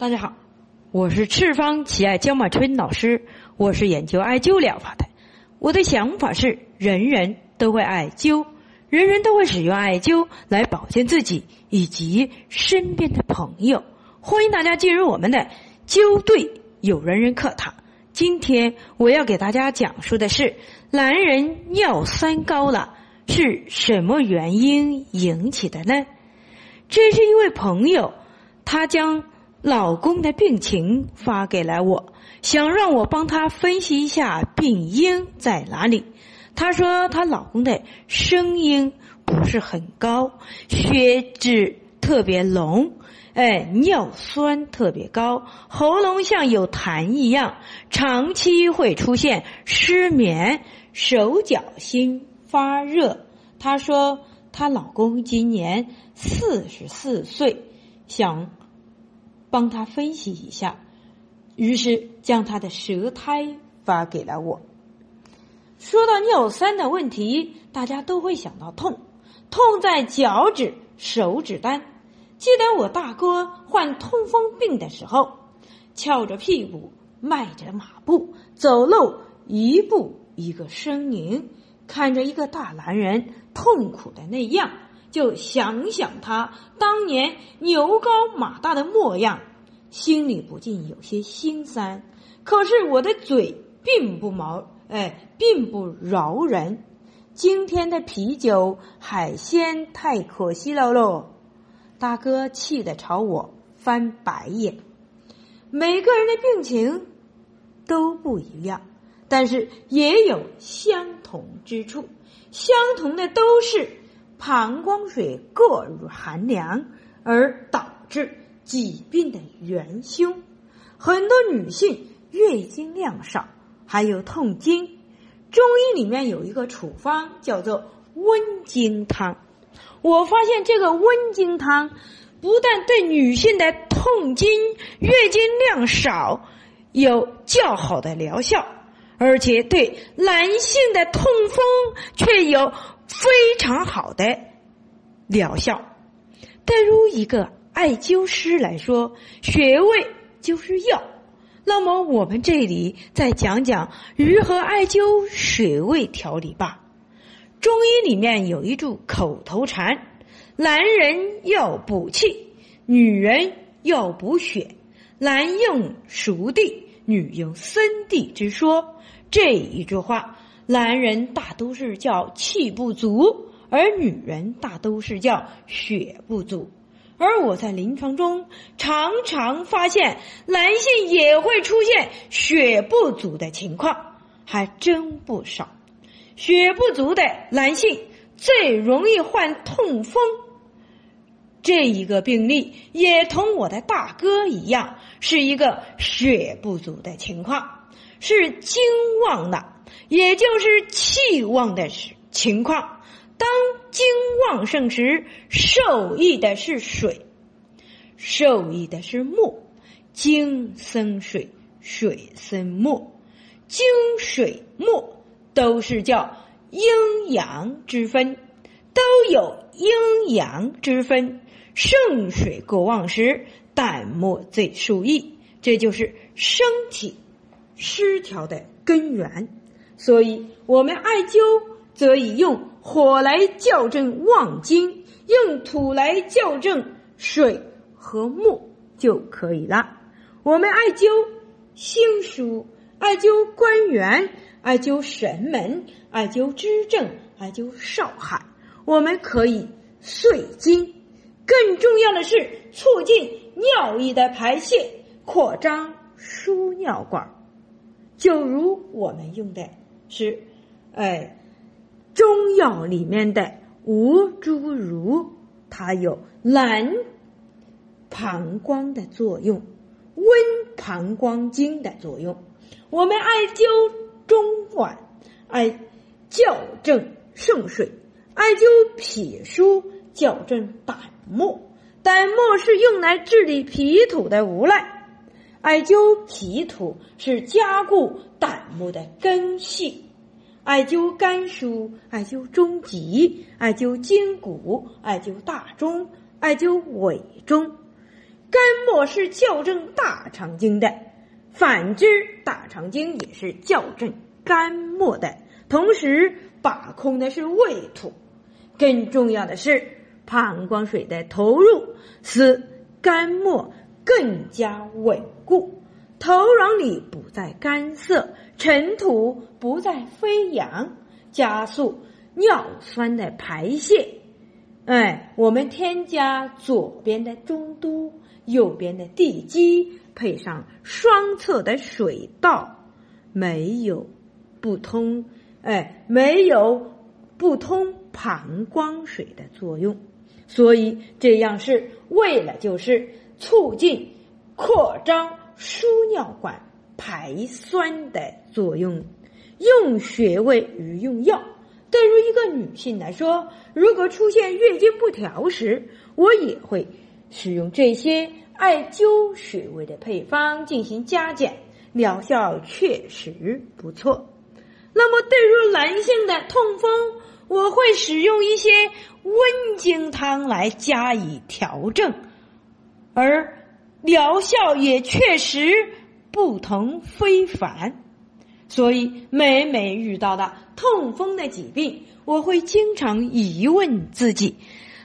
大家好，我是赤方奇爱焦满春老师，我是研究艾灸疗法的。我的想法是，人人都会艾灸，人人都会使用艾灸来保健自己以及身边的朋友。欢迎大家进入我们的灸对有人人课堂。今天我要给大家讲述的是，男人尿酸高了是什么原因引起的呢？这是一位朋友，他将。老公的病情发给了我，想让我帮他分析一下病因在哪里。她说她老公的声音不是很高，血脂特别浓，哎，尿酸特别高，喉咙像有痰一样，长期会出现失眠，手脚心发热。她说她老公今年四十四岁，想。帮他分析一下，于是将他的舌苔发给了我。说到尿酸的问题，大家都会想到痛，痛在脚趾、手指端。记得我大哥患痛风病的时候，翘着屁股，迈着马步，走路一步一个呻吟，看着一个大男人痛苦的那样。就想想他当年牛高马大的模样，心里不禁有些心酸。可是我的嘴并不毛，哎，并不饶人。今天的啤酒海鲜太可惜了喽！大哥气得朝我翻白眼。每个人的病情都不一样，但是也有相同之处。相同的都是。膀胱水过于寒凉而导致疾病的元凶，很多女性月经量少，还有痛经。中医里面有一个处方叫做温经汤，我发现这个温经汤不但对女性的痛经、月经量少有较好的疗效，而且对男性的痛风却有。非常好的疗效。对于一个艾灸师来说，穴位就是药。那么，我们这里再讲讲如何艾灸穴位调理吧。中医里面有一句口头禅：“男人要补气，女人要补血。男用熟地，女用生地之说。”这一句话。男人大都是叫气不足，而女人大都是叫血不足。而我在临床中常常发现，男性也会出现血不足的情况，还真不少。血不足的男性最容易患痛风，这一个病例也同我的大哥一样，是一个血不足的情况，是精旺的。也就是气旺的情况，当精旺盛时，受益的是水，受益的是木，精生水，水生木，精水木都是叫阴阳之分，都有阴阳之分。盛水过旺时，淡墨最受益，这就是身体失调的根源。所以，我们艾灸则以用火来校正旺精，用土来校正水和木就可以了。我们艾灸心腧，艾灸关元，艾灸神门，艾灸支正，艾灸少海。我们可以碎精，更重要的是促进尿液的排泄，扩张输尿管。就如我们用的。是，哎，中药里面的吴茱萸，它有暖膀胱的作用，温膀胱经的作用。我们艾灸中脘，艾校正肾水，艾灸脾腧，校正胆木。胆木是用来治理脾土的无赖。艾灸脾土是加固胆木的根系，艾灸肝腧，艾灸中极，艾灸筋骨，艾灸大中，艾灸尾中。肝末是校正大肠经的，反之，大肠经也是校正肝末的，同时把控的是胃土。更重要的是，膀胱水的投入使肝末更加稳固，土壤里不再干涩，尘土不再飞扬，加速尿酸的排泄。哎，我们添加左边的中都，右边的地基，配上双侧的水道，没有不通，哎，没有不通。膀胱水的作用，所以这样是为了就是促进扩张输尿管排酸的作用。用穴位与用药，对于一个女性来说，如果出现月经不调时，我也会使用这些艾灸穴位的配方进行加减，疗效确实不错。那么对于男性的痛风，我会使用一些温经汤来加以调整，而疗效也确实不同非凡。所以每每遇到的痛风的疾病，我会经常疑问自己：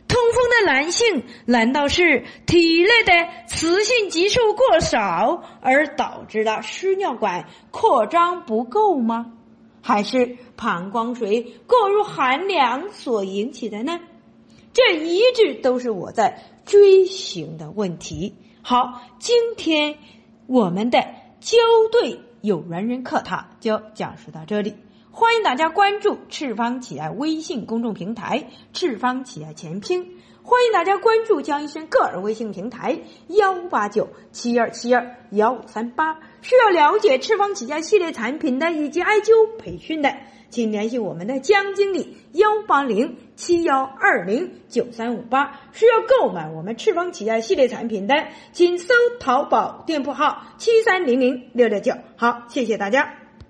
痛风的男性难道是体内的雌性激素过少而导致的输尿管扩张不够吗？还是膀胱水过入寒凉所引起的呢？这一直都是我在追寻的问题。好，今天我们的交对有缘人课堂就讲述到这里。欢迎大家关注赤方企业微信公众平台“赤方企业前拼”。欢迎大家关注江医生个人微信平台幺八九七二七二幺五三八。需要了解赤方起家系列产品的以及艾灸培训的，请联系我们的江经理幺八零七幺二零九三五八。需要购买我们赤方起家系列产品的，请搜淘宝店铺号七三零零六六九。好，谢谢大家。